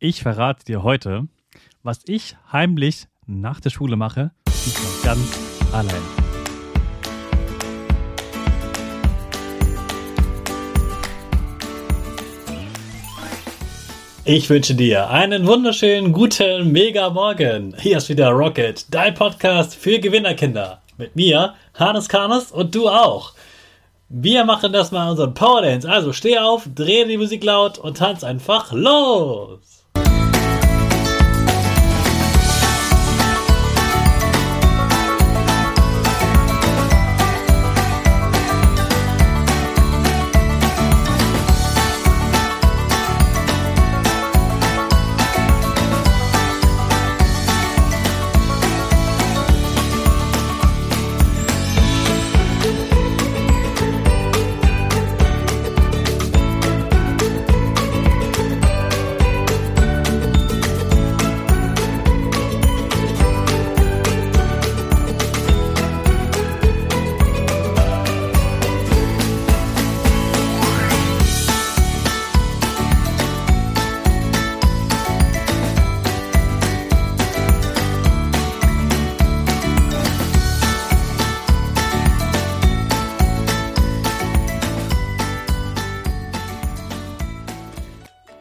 Ich verrate dir heute, was ich heimlich nach der Schule mache, ganz allein. Ich wünsche dir einen wunderschönen guten Mega Morgen. Hier ist wieder Rocket, dein Podcast für Gewinnerkinder. Mit mir, Hannes Karnes und du auch. Wir machen das mal unseren Power Dance. Also steh auf, dreh die Musik laut und tanz einfach los.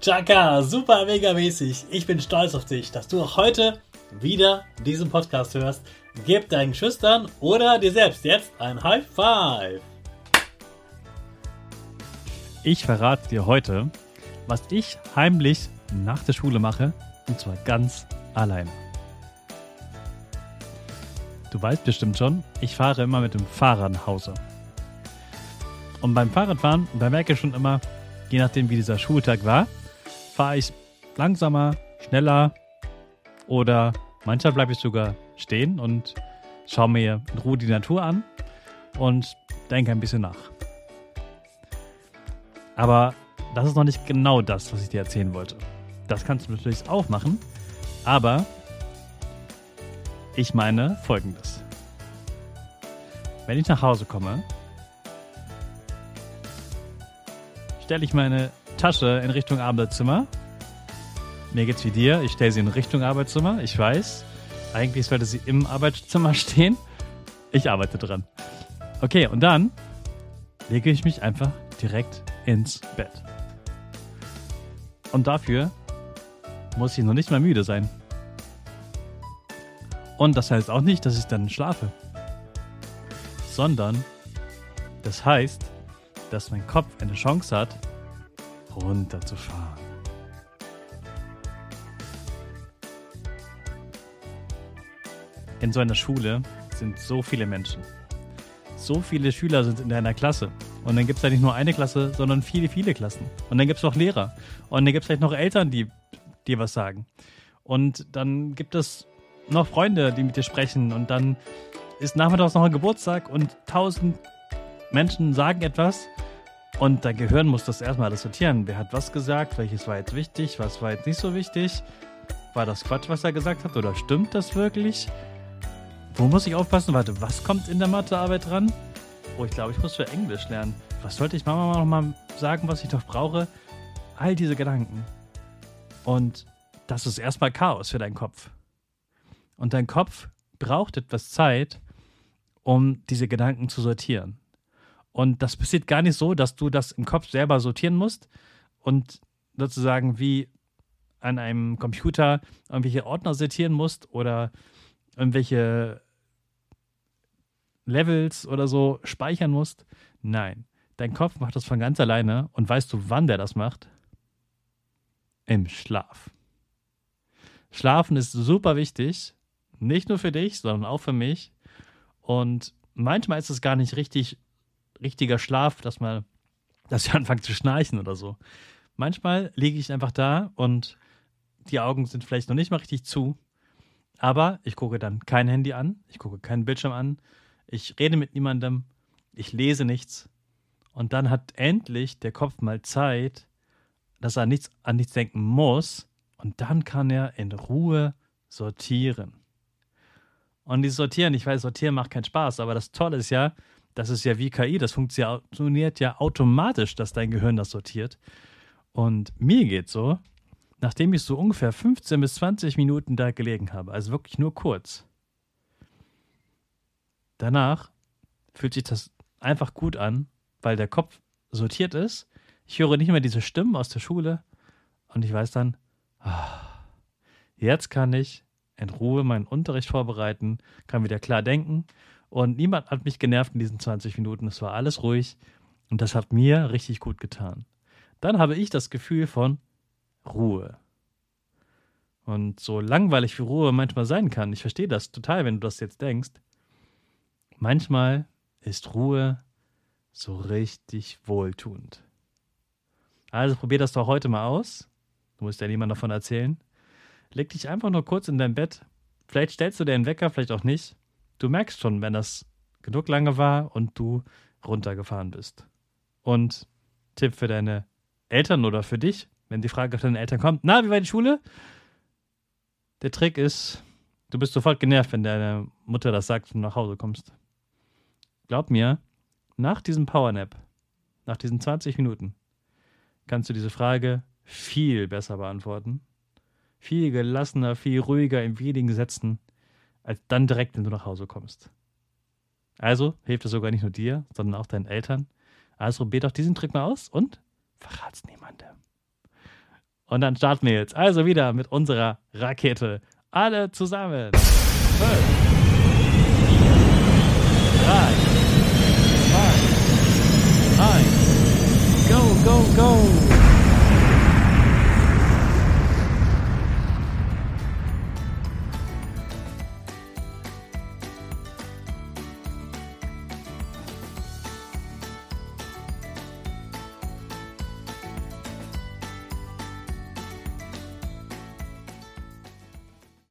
Chaka, super mega mäßig. Ich bin stolz auf dich, dass du auch heute wieder diesen Podcast hörst. Gib deinen Schüchtern oder dir selbst jetzt ein High Five. Ich verrate dir heute, was ich heimlich nach der Schule mache, und zwar ganz allein. Du weißt bestimmt schon, ich fahre immer mit dem Fahrrad nach Hause. Und beim Fahrradfahren, da merke ich schon immer, je nachdem wie dieser Schultag war, fahre ich langsamer, schneller oder manchmal bleibe ich sogar stehen und schaue mir in Ruhe die Natur an und denke ein bisschen nach. Aber das ist noch nicht genau das, was ich dir erzählen wollte. Das kannst du natürlich auch machen, aber ich meine folgendes. Wenn ich nach Hause komme, stelle ich meine Tasche in Richtung Arbeitszimmer. Mir geht's wie dir. Ich stelle sie in Richtung Arbeitszimmer. Ich weiß. Eigentlich sollte sie im Arbeitszimmer stehen. Ich arbeite dran. Okay, und dann lege ich mich einfach direkt ins Bett. Und dafür muss ich noch nicht mal müde sein. Und das heißt auch nicht, dass ich dann schlafe. Sondern das heißt, dass mein Kopf eine Chance hat, runterzufahren. In so einer Schule sind so viele Menschen. So viele Schüler sind in deiner Klasse. Und dann gibt es ja nicht nur eine Klasse, sondern viele, viele Klassen. Und dann gibt es auch Lehrer. Und dann gibt es vielleicht noch Eltern, die dir was sagen. Und dann gibt es noch Freunde, die mit dir sprechen. Und dann ist nachmittags noch ein Geburtstag und tausend Menschen sagen etwas. Und dein Gehirn muss das erstmal alles sortieren. Wer hat was gesagt? Welches war jetzt wichtig? Was war jetzt nicht so wichtig? War das Quatsch, was er gesagt hat? Oder stimmt das wirklich? Wo muss ich aufpassen? Warte, was kommt in der Mathearbeit dran? Oh, ich glaube, ich muss für Englisch lernen. Was sollte ich Mama noch mal sagen, was ich noch brauche? All diese Gedanken. Und das ist erstmal Chaos für deinen Kopf. Und dein Kopf braucht etwas Zeit, um diese Gedanken zu sortieren. Und das passiert gar nicht so, dass du das im Kopf selber sortieren musst und sozusagen wie an einem Computer irgendwelche Ordner sortieren musst oder irgendwelche Levels oder so speichern musst. Nein, dein Kopf macht das von ganz alleine und weißt du, wann der das macht? Im Schlaf. Schlafen ist super wichtig, nicht nur für dich, sondern auch für mich. Und manchmal ist es gar nicht richtig richtiger Schlaf, dass man, dass ich anfange zu schnarchen oder so. Manchmal liege ich einfach da und die Augen sind vielleicht noch nicht mal richtig zu, aber ich gucke dann kein Handy an, ich gucke keinen Bildschirm an, ich rede mit niemandem, ich lese nichts und dann hat endlich der Kopf mal Zeit, dass er nichts, an nichts denken muss und dann kann er in Ruhe sortieren. Und dieses Sortieren, ich weiß, Sortieren macht keinen Spaß, aber das Tolle ist ja, das ist ja wie KI, das funktioniert ja automatisch, dass dein Gehirn das sortiert. Und mir geht so, nachdem ich so ungefähr 15 bis 20 Minuten da gelegen habe, also wirklich nur kurz, danach fühlt sich das einfach gut an, weil der Kopf sortiert ist. Ich höre nicht mehr diese Stimmen aus der Schule und ich weiß dann, ah, jetzt kann ich in Ruhe meinen Unterricht vorbereiten, kann wieder klar denken und niemand hat mich genervt in diesen 20 Minuten. Es war alles ruhig und das hat mir richtig gut getan. Dann habe ich das Gefühl von Ruhe. Und so langweilig wie Ruhe manchmal sein kann, ich verstehe das total, wenn du das jetzt denkst. Manchmal ist Ruhe so richtig wohltuend. Also probier das doch heute mal aus. Du musst ja niemand davon erzählen. Leg dich einfach nur kurz in dein Bett. Vielleicht stellst du dir einen Wecker, vielleicht auch nicht. Du merkst schon, wenn das genug lange war und du runtergefahren bist. Und Tipp für deine Eltern oder für dich, wenn die Frage auf deine Eltern kommt, na, wie war die Schule? Der Trick ist, du bist sofort genervt, wenn deine Mutter das sagt, du nach Hause kommst. Glaub mir, nach diesem Powernap, nach diesen 20 Minuten, kannst du diese Frage viel besser beantworten. Viel gelassener, viel ruhiger in wenigen Sätzen als dann direkt, wenn du nach Hause kommst. Also hilft es sogar nicht nur dir, sondern auch deinen Eltern. Also probier doch diesen Trick mal aus und verrat's niemandem. Und dann starten wir jetzt also wieder mit unserer Rakete. Alle zusammen. Fünf, drei, zwei, eins. Go, go, go!